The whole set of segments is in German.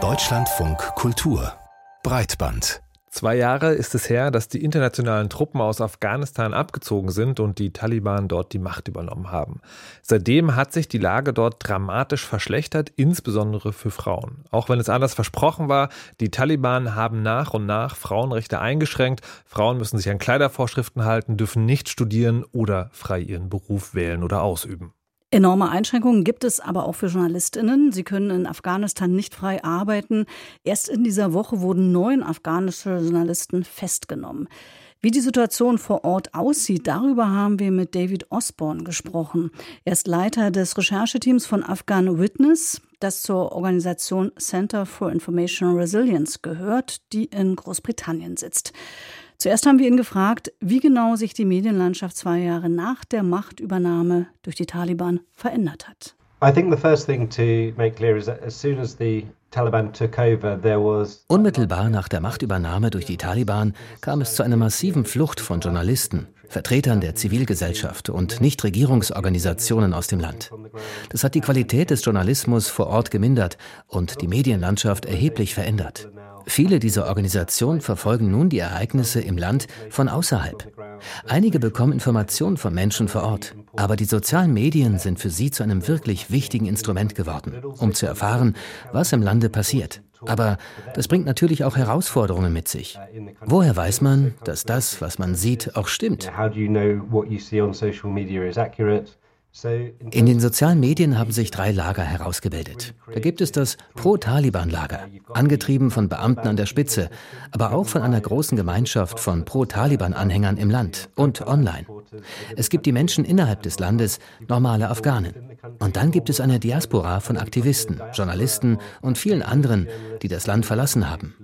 Deutschlandfunk Kultur Breitband Zwei Jahre ist es her, dass die internationalen Truppen aus Afghanistan abgezogen sind und die Taliban dort die Macht übernommen haben. Seitdem hat sich die Lage dort dramatisch verschlechtert, insbesondere für Frauen. Auch wenn es anders versprochen war, die Taliban haben nach und nach Frauenrechte eingeschränkt. Frauen müssen sich an Kleidervorschriften halten, dürfen nicht studieren oder frei ihren Beruf wählen oder ausüben. Enorme Einschränkungen gibt es aber auch für Journalistinnen. Sie können in Afghanistan nicht frei arbeiten. Erst in dieser Woche wurden neun afghanische Journalisten festgenommen. Wie die Situation vor Ort aussieht, darüber haben wir mit David Osborne gesprochen. Er ist Leiter des Rechercheteams von Afghan Witness, das zur Organisation Center for Information Resilience gehört, die in Großbritannien sitzt. Zuerst haben wir ihn gefragt, wie genau sich die Medienlandschaft zwei Jahre nach der Machtübernahme durch die Taliban verändert hat. Unmittelbar nach der Machtübernahme durch die Taliban kam es zu einer massiven Flucht von Journalisten, Vertretern der Zivilgesellschaft und Nichtregierungsorganisationen aus dem Land. Das hat die Qualität des Journalismus vor Ort gemindert und die Medienlandschaft erheblich verändert. Viele dieser Organisationen verfolgen nun die Ereignisse im Land von außerhalb. Einige bekommen Informationen von Menschen vor Ort, aber die sozialen Medien sind für sie zu einem wirklich wichtigen Instrument geworden, um zu erfahren, was im Lande passiert. Aber das bringt natürlich auch Herausforderungen mit sich. Woher weiß man, dass das, was man sieht, auch stimmt? In den sozialen Medien haben sich drei Lager herausgebildet. Da gibt es das Pro-Taliban-Lager, angetrieben von Beamten an der Spitze, aber auch von einer großen Gemeinschaft von Pro-Taliban-Anhängern im Land und online. Es gibt die Menschen innerhalb des Landes, normale Afghanen. Und dann gibt es eine Diaspora von Aktivisten, Journalisten und vielen anderen, die das Land verlassen haben.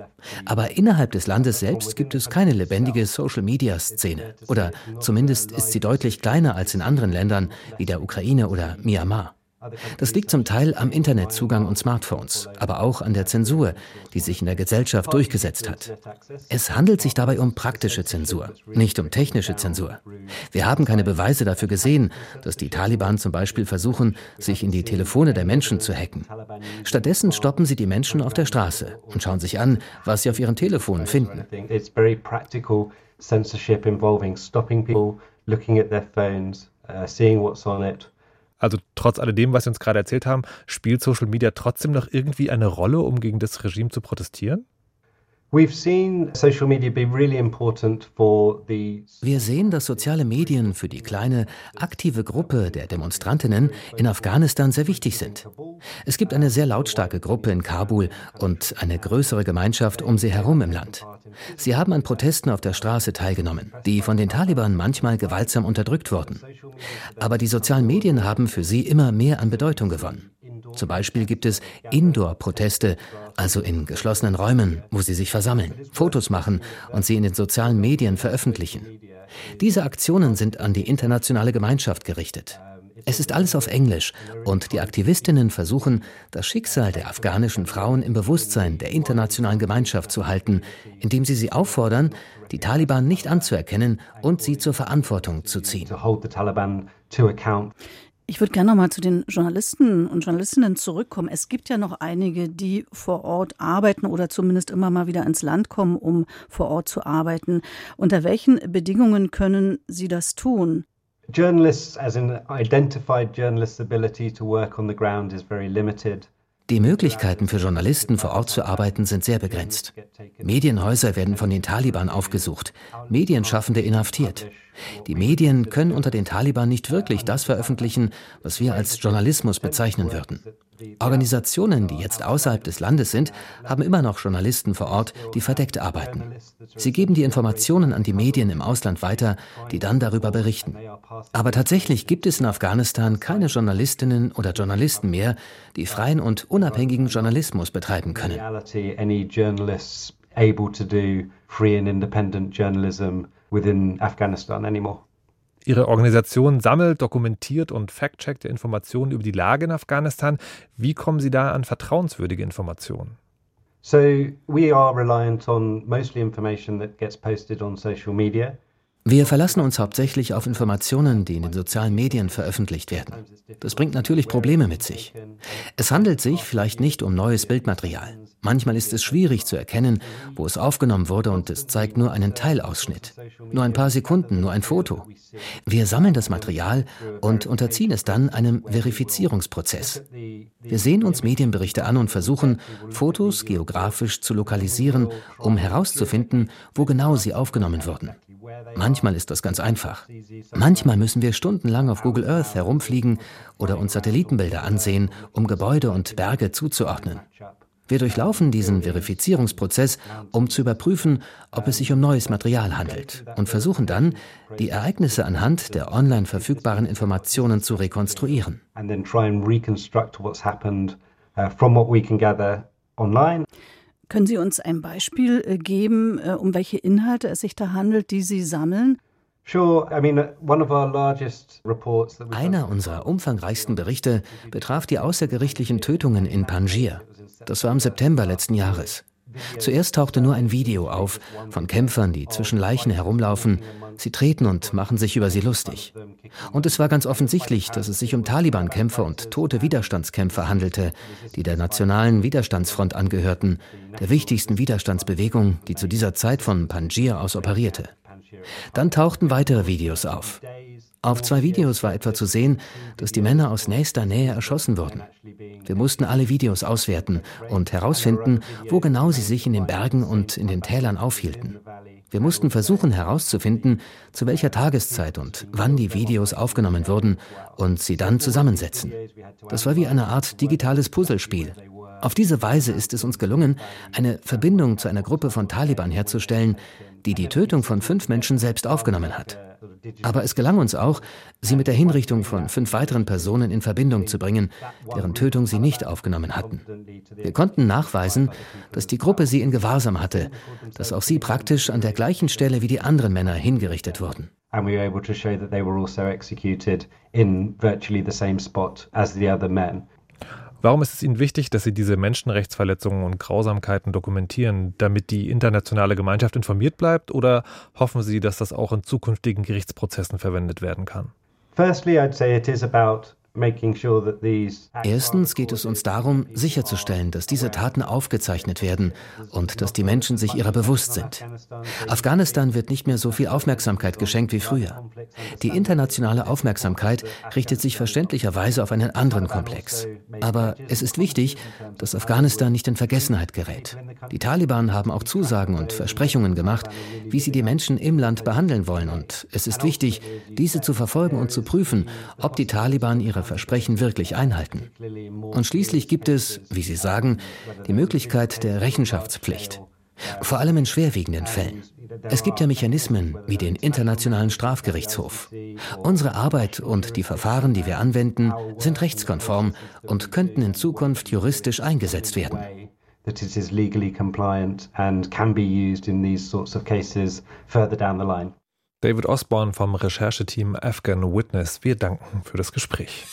Aber innerhalb des Landes selbst gibt es keine lebendige Social-Media-Szene. Oder zumindest ist sie deutlich kleiner als in anderen Ländern wie der Ukraine oder Myanmar. Das liegt zum Teil am Internetzugang und Smartphones, aber auch an der Zensur, die sich in der Gesellschaft durchgesetzt hat. Es handelt sich dabei um praktische Zensur, nicht um technische Zensur. Wir haben keine Beweise dafür gesehen, dass die Taliban zum Beispiel versuchen, sich in die Telefone der Menschen zu hacken. Stattdessen stoppen sie die Menschen auf der Straße und schauen sich an, was sie auf ihren Telefonen finden. Censorship involving stopping people, looking at their phones, uh, seeing what's on it, also trotz alledem, was Sie uns gerade erzählt haben, spielt Social Media trotzdem noch irgendwie eine Rolle, um gegen das Regime zu protestieren? Wir sehen, dass soziale Medien für die kleine, aktive Gruppe der Demonstrantinnen in Afghanistan sehr wichtig sind. Es gibt eine sehr lautstarke Gruppe in Kabul und eine größere Gemeinschaft um sie herum im Land. Sie haben an Protesten auf der Straße teilgenommen, die von den Taliban manchmal gewaltsam unterdrückt wurden. Aber die sozialen Medien haben für sie immer mehr an Bedeutung gewonnen. Zum Beispiel gibt es Indoor-Proteste, also in geschlossenen Räumen, wo sie sich versammeln, Fotos machen und sie in den sozialen Medien veröffentlichen. Diese Aktionen sind an die internationale Gemeinschaft gerichtet. Es ist alles auf Englisch und die Aktivistinnen versuchen, das Schicksal der afghanischen Frauen im Bewusstsein der internationalen Gemeinschaft zu halten, indem sie sie auffordern, die Taliban nicht anzuerkennen und sie zur Verantwortung zu ziehen. Ich würde gerne noch mal zu den Journalisten und Journalistinnen zurückkommen. Es gibt ja noch einige, die vor Ort arbeiten oder zumindest immer mal wieder ins Land kommen, um vor Ort zu arbeiten. Unter welchen Bedingungen können sie das tun? Journalists, as in identified journalists' ability to work on the ground is very limited. Die Möglichkeiten für Journalisten vor Ort zu arbeiten sind sehr begrenzt. Medienhäuser werden von den Taliban aufgesucht, Medienschaffende inhaftiert. Die Medien können unter den Taliban nicht wirklich das veröffentlichen, was wir als Journalismus bezeichnen würden. Organisationen, die jetzt außerhalb des Landes sind, haben immer noch Journalisten vor Ort, die verdeckt arbeiten. Sie geben die Informationen an die Medien im Ausland weiter, die dann darüber berichten. Aber tatsächlich gibt es in Afghanistan keine Journalistinnen oder Journalisten mehr, die freien und unabhängigen Journalismus betreiben können. able to do free and independent journalism within Afghanistan anymore. Ihre Organisation sammelt, dokumentiert und fact-checkt Informationen über die Lage in Afghanistan. Wie kommen Sie da an vertrauenswürdige Informationen? So we are reliant on mostly information that gets posted on social media. Wir verlassen uns hauptsächlich auf Informationen, die in den sozialen Medien veröffentlicht werden. Das bringt natürlich Probleme mit sich. Es handelt sich vielleicht nicht um neues Bildmaterial. Manchmal ist es schwierig zu erkennen, wo es aufgenommen wurde und es zeigt nur einen Teilausschnitt. Nur ein paar Sekunden, nur ein Foto. Wir sammeln das Material und unterziehen es dann einem Verifizierungsprozess. Wir sehen uns Medienberichte an und versuchen, Fotos geografisch zu lokalisieren, um herauszufinden, wo genau sie aufgenommen wurden. Manchmal ist das ganz einfach. Manchmal müssen wir stundenlang auf Google Earth herumfliegen oder uns Satellitenbilder ansehen, um Gebäude und Berge zuzuordnen. Wir durchlaufen diesen Verifizierungsprozess, um zu überprüfen, ob es sich um neues Material handelt und versuchen dann, die Ereignisse anhand der online verfügbaren Informationen zu rekonstruieren. Können Sie uns ein Beispiel äh, geben, äh, um welche Inhalte es sich da handelt, die Sie sammeln? Einer unserer umfangreichsten Berichte betraf die außergerichtlichen Tötungen in Panjir. Das war im September letzten Jahres. Zuerst tauchte nur ein Video auf von Kämpfern, die zwischen Leichen herumlaufen. Sie treten und machen sich über sie lustig. Und es war ganz offensichtlich, dass es sich um Taliban-Kämpfer und tote Widerstandskämpfer handelte, die der Nationalen Widerstandsfront angehörten, der wichtigsten Widerstandsbewegung, die zu dieser Zeit von Panjir aus operierte. Dann tauchten weitere Videos auf. Auf zwei Videos war etwa zu sehen, dass die Männer aus nächster Nähe erschossen wurden. Wir mussten alle Videos auswerten und herausfinden, wo genau sie sich in den Bergen und in den Tälern aufhielten. Wir mussten versuchen herauszufinden, zu welcher Tageszeit und wann die Videos aufgenommen wurden und sie dann zusammensetzen. Das war wie eine Art digitales Puzzlespiel. Auf diese Weise ist es uns gelungen, eine Verbindung zu einer Gruppe von Taliban herzustellen, die die Tötung von fünf Menschen selbst aufgenommen hat. Aber es gelang uns auch, sie mit der Hinrichtung von fünf weiteren Personen in Verbindung zu bringen, deren Tötung sie nicht aufgenommen hatten. Wir konnten nachweisen, dass die Gruppe sie in Gewahrsam hatte, dass auch sie praktisch an der gleichen Stelle wie die anderen Männer hingerichtet wurden. And we were able to show that also in virtually the same spot as the other men. Warum ist es Ihnen wichtig, dass Sie diese Menschenrechtsverletzungen und Grausamkeiten dokumentieren, damit die internationale Gemeinschaft informiert bleibt? Oder hoffen Sie, dass das auch in zukünftigen Gerichtsprozessen verwendet werden kann? Firstly, I'd say it is about Erstens geht es uns darum, sicherzustellen, dass diese Taten aufgezeichnet werden und dass die Menschen sich ihrer bewusst sind. Afghanistan wird nicht mehr so viel Aufmerksamkeit geschenkt wie früher. Die internationale Aufmerksamkeit richtet sich verständlicherweise auf einen anderen Komplex. Aber es ist wichtig, dass Afghanistan nicht in Vergessenheit gerät. Die Taliban haben auch Zusagen und Versprechungen gemacht, wie sie die Menschen im Land behandeln wollen. Und es ist wichtig, diese zu verfolgen und zu prüfen, ob die Taliban ihre Versprechen wirklich einhalten. Und schließlich gibt es, wie Sie sagen, die Möglichkeit der Rechenschaftspflicht. Vor allem in schwerwiegenden Fällen. Es gibt ja Mechanismen wie den Internationalen Strafgerichtshof. Unsere Arbeit und die Verfahren, die wir anwenden, sind rechtskonform und könnten in Zukunft juristisch eingesetzt werden. That David Osborne vom Rechercheteam Afghan Witness. Wir danken für das Gespräch.